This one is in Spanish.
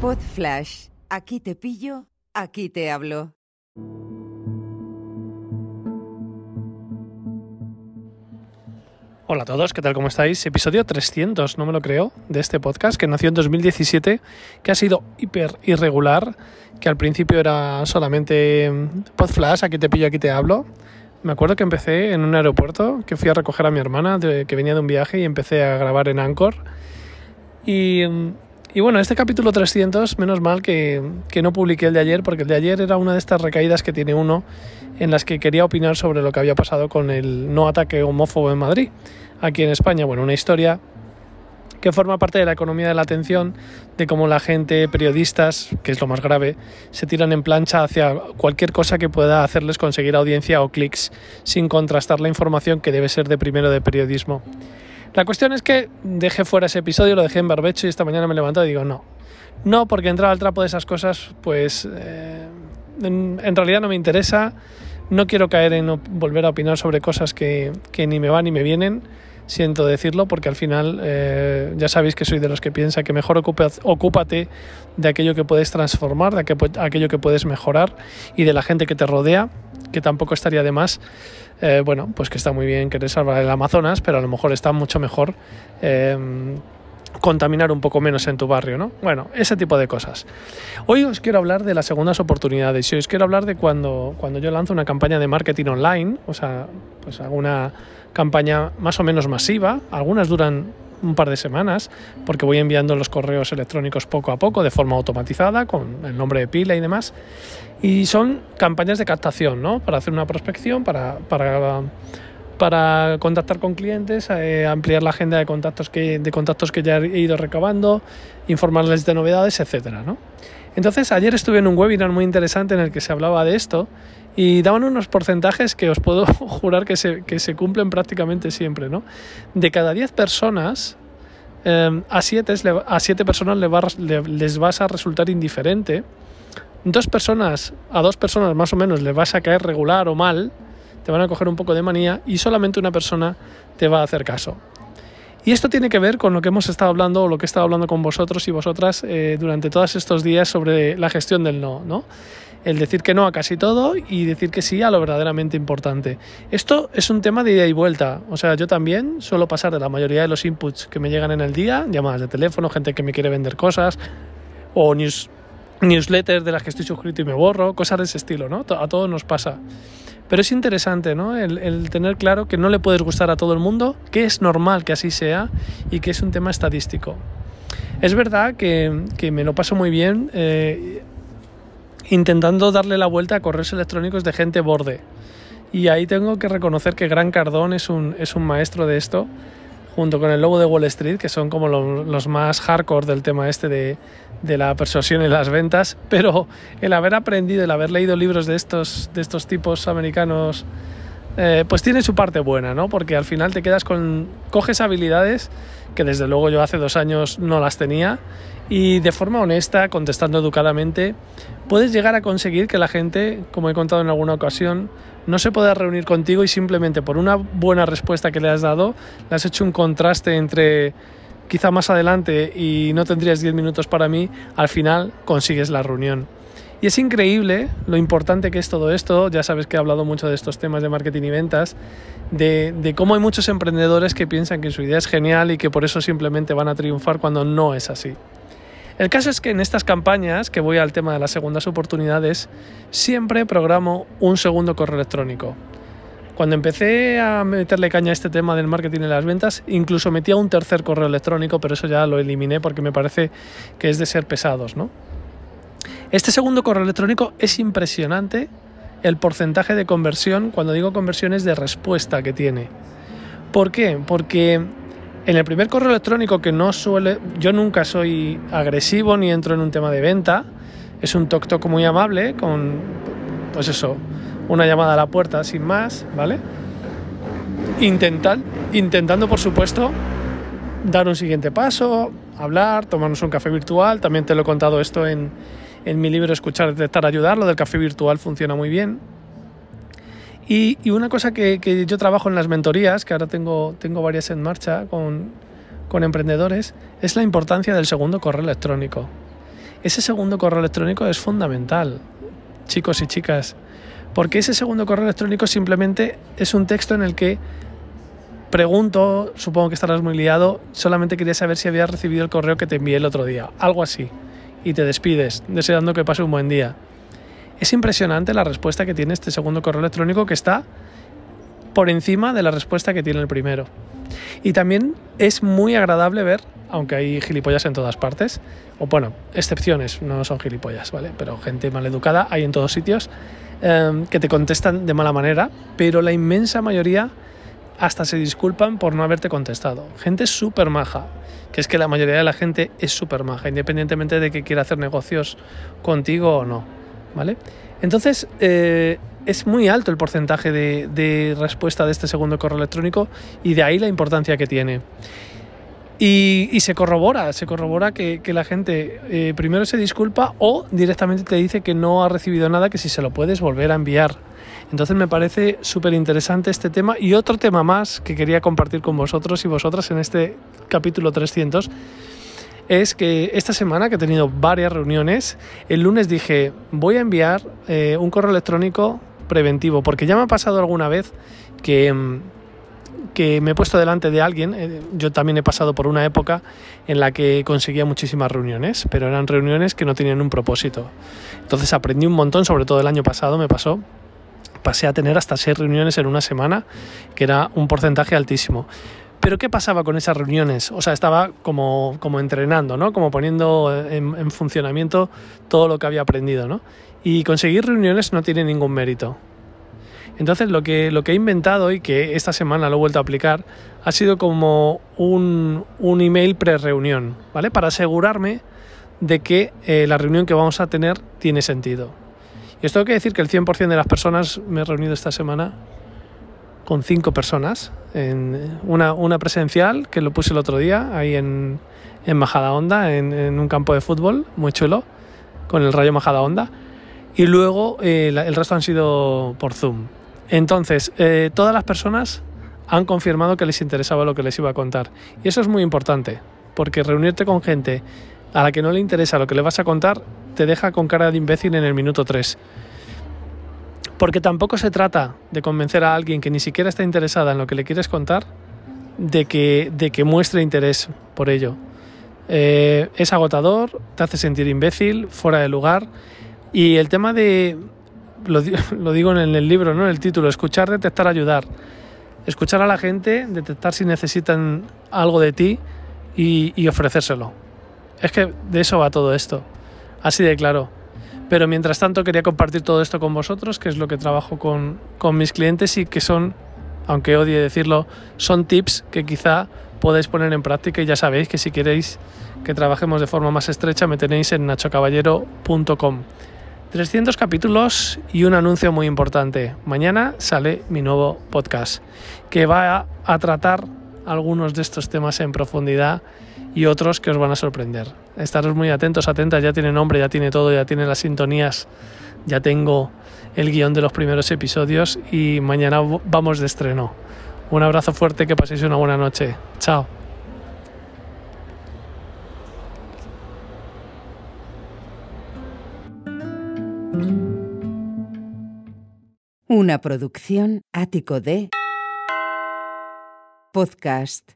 Pod Flash. Aquí te pillo, aquí te hablo. Hola a todos, ¿qué tal? ¿Cómo estáis? Episodio 300, no me lo creo, de este podcast que nació en 2017, que ha sido hiper irregular, que al principio era solamente Podflash, aquí te pillo, aquí te hablo. Me acuerdo que empecé en un aeropuerto, que fui a recoger a mi hermana, de- que venía de un viaje, y empecé a grabar en Anchor. Y, y bueno, este capítulo 300, menos mal que, que no publiqué el de ayer, porque el de ayer era una de estas recaídas que tiene uno en las que quería opinar sobre lo que había pasado con el no ataque homófobo en Madrid, aquí en España. Bueno, una historia que forma parte de la economía de la atención, de cómo la gente, periodistas, que es lo más grave, se tiran en plancha hacia cualquier cosa que pueda hacerles conseguir audiencia o clics, sin contrastar la información que debe ser de primero de periodismo. La cuestión es que dejé fuera ese episodio, lo dejé en barbecho y esta mañana me levanto y digo no. No, porque entrar al trapo de esas cosas, pues eh, en, en realidad no me interesa. No quiero caer en volver a opinar sobre cosas que, que ni me van ni me vienen. Siento decirlo porque al final eh, ya sabéis que soy de los que piensa que mejor ocúpate de aquello que puedes transformar, de aqu- aquello que puedes mejorar y de la gente que te rodea, que tampoco estaría de más eh, bueno, pues que está muy bien querer salvar el Amazonas, pero a lo mejor está mucho mejor eh, contaminar un poco menos en tu barrio, ¿no? Bueno, ese tipo de cosas. Hoy os quiero hablar de las segundas oportunidades y os quiero hablar de cuando, cuando yo lanzo una campaña de marketing online, o sea, pues hago una campaña más o menos masiva, algunas duran un par de semanas, porque voy enviando los correos electrónicos poco a poco, de forma automatizada, con el nombre de pila y demás. Y son campañas de captación, ¿no? Para hacer una prospección, para, para, para contactar con clientes, eh, ampliar la agenda de contactos, que, de contactos que ya he ido recabando, informarles de novedades, etcétera, ¿no? Entonces, ayer estuve en un webinar muy interesante en el que se hablaba de esto y daban unos porcentajes que os puedo jurar que se, que se cumplen prácticamente siempre, ¿no? De cada 10 personas, eh, a 7 a siete personas le va le- les vas a resultar indiferente dos personas, a dos personas más o menos les vas a caer regular o mal, te van a coger un poco de manía y solamente una persona te va a hacer caso. Y esto tiene que ver con lo que hemos estado hablando o lo que he estado hablando con vosotros y vosotras eh, durante todos estos días sobre la gestión del no, ¿no? El decir que no a casi todo y decir que sí a lo verdaderamente importante. Esto es un tema de ida y vuelta. O sea, yo también suelo pasar de la mayoría de los inputs que me llegan en el día, llamadas de teléfono, gente que me quiere vender cosas o news, newsletters de las que estoy suscrito y me borro, cosas de ese estilo, ¿no? A todos nos pasa. Pero es interesante, ¿no? El, el tener claro que no le puedes gustar a todo el mundo, que es normal que así sea y que es un tema estadístico. Es verdad que, que me lo paso muy bien eh, intentando darle la vuelta a correos electrónicos de gente borde. Y ahí tengo que reconocer que Gran Cardón es un, es un maestro de esto, junto con el Lobo de Wall Street, que son como lo- los más hardcore del tema este de, de la persuasión y las ventas. Pero el haber aprendido, el haber leído libros de estos, de estos tipos americanos, eh, pues tiene su parte buena, ¿no? Porque al final te quedas con. coges habilidades que desde luego yo hace dos años no las tenía y de forma honesta, contestando educadamente, puedes llegar a conseguir que la gente, como he contado en alguna ocasión, no se pueda reunir contigo y simplemente por una buena respuesta que le has dado, le has hecho un contraste entre quizá más adelante y no tendrías 10 minutos para mí, al final consigues la reunión. Y es increíble lo importante que es todo esto, ya sabes que he hablado mucho de estos temas de marketing y ventas, de, cómo hay muchos emprendedores que piensan que su idea es genial y que por eso simplemente van a triunfar cuando no es así. El caso es que en estas campañas, que voy al tema de las segundas oportunidades, siempre programo un segundo correo electrónico. Cuando empecé a meterle caña a este tema del marketing y las ventas, incluso metía un tercer correo electrónico, pero eso ya lo eliminé porque me parece que es de ser pesados, ¿no? Este segundo correo electrónico es impresionante el porcentaje de conversión, cuando digo conversión es de respuesta que tiene. ¿Por qué? Porque en el primer correo electrónico que no suele, yo nunca soy agresivo ni entro en un tema de venta, es un toc toc muy amable con, pues eso, una llamada a la puerta sin más, ¿vale? Intentan, intentando por supuesto dar un siguiente paso, hablar, tomarnos un café virtual, también te lo he contado esto en, en mi libro Escuchar, Detectar, Ayudar, lo del café virtual funciona muy bien. Y, y una cosa que, que, yo trabajo en las mentorías, que ahora tengo, tengo varias en marcha con, con emprendedores, es la importancia del segundo correo electrónico. ese segundo correo electrónico es fundamental, chicos y chicas, porque ese segundo correo electrónico simplemente es un texto en el que pregunto, supongo que estarás muy liado, solamente quería saber si habías recibido el correo que te envié el otro día, algo así, y te despides, deseando que pase un buen día. Es impresionante la respuesta que tiene este segundo correo electrónico que está por encima de la respuesta que tiene el primero. Y también es muy agradable ver, aunque hay gilipollas en todas partes, o bueno, excepciones, no son gilipollas, ¿vale? Pero gente maleducada hay en todos sitios em, que te contestan de mala manera, pero la inmensa mayoría hasta se disculpan por no haberte contestado. Gente súper maja, que es que la mayoría de la gente es súper maja, independientemente de que quiera hacer negocios contigo o no, ¿vale? Entonces, eh, es muy alto el porcentaje de, respuesta de este segundo correo electrónico y de ahí la importancia que tiene. Y, se corrobora, se corrobora que, la gente eh, primero se disculpa o directamente te dice que no ha recibido nada, que si se lo puedes volver a enviar. Entonces me parece súper interesante este tema y otro tema más que quería compartir con vosotros y vosotras en este capítulo 300 es que esta semana que he tenido varias reuniones, el lunes dije voy a enviar eh, un correo electrónico preventivo, porque ya me ha pasado alguna vez que, mm, que me he puesto delante de alguien, eh, yo también he pasado por una época en la que conseguía muchísimas reuniones, pero eran reuniones que no tenían un propósito. Entonces aprendí un montón, sobre todo el año pasado me pasó, pasé a tener hasta seis reuniones en una semana, que era un porcentaje altísimo. Pero ¿qué pasaba con esas reuniones? O sea, estaba como, como entrenando, ¿no? Como poniendo en, en, funcionamiento todo lo que había aprendido, ¿no? Y conseguir reuniones no tiene ningún mérito. Entonces lo que, lo que he inventado y que esta semana lo he vuelto a aplicar ha sido como un, un email pre-reunión, ¿vale? Para asegurarme de que eh, la reunión que vamos a tener tiene sentido. Y esto que decir que el 100% de las personas, me he reunido esta semana con cinco personas, en una, presencial que lo puse el otro día, ahí en, en Majada Honda, en, un campo de fútbol, muy chulo, con el rayo Majada Honda y luego eh, el resto han sido por Zoom. Entonces, eh, todas las personas han confirmado que les interesaba lo que les iba a contar. Y eso es muy importante, porque reunirte con gente a la que no le interesa lo que le vas a contar te deja con cara de imbécil en el minuto 3. Porque tampoco se trata de convencer a alguien que ni siquiera está interesada en lo que le quieres contar de que, de que muestre interés por ello. Eh, es agotador, te hace sentir imbécil, fuera de lugar y el tema de, lo, digo en el libro, ¿no? el título, escuchar, detectar, ayudar. Escuchar a la gente, detectar si necesitan algo de ti y, ofrecérselo. Es que de eso va todo esto, así de claro. Pero mientras tanto quería compartir todo esto con vosotros, que es lo que trabajo con, con mis clientes y que son, aunque odie decirlo, son tips que quizá podéis poner en práctica y ya sabéis que si queréis que trabajemos de forma más estrecha me tenéis en nachocaballero.com. 300 capítulos y un anuncio muy importante. Mañana sale mi nuevo podcast que va a, tratar algunos de estos temas en profundidad y otros que os van a sorprender. Estaros muy atentos, atentas, ya tiene nombre, ya tiene todo, ya tiene las sintonías, ya tengo el guion de los primeros episodios y mañana vamos de estreno. Un abrazo fuerte, que paséis una buena noche. Chao. Una producción ático de podcast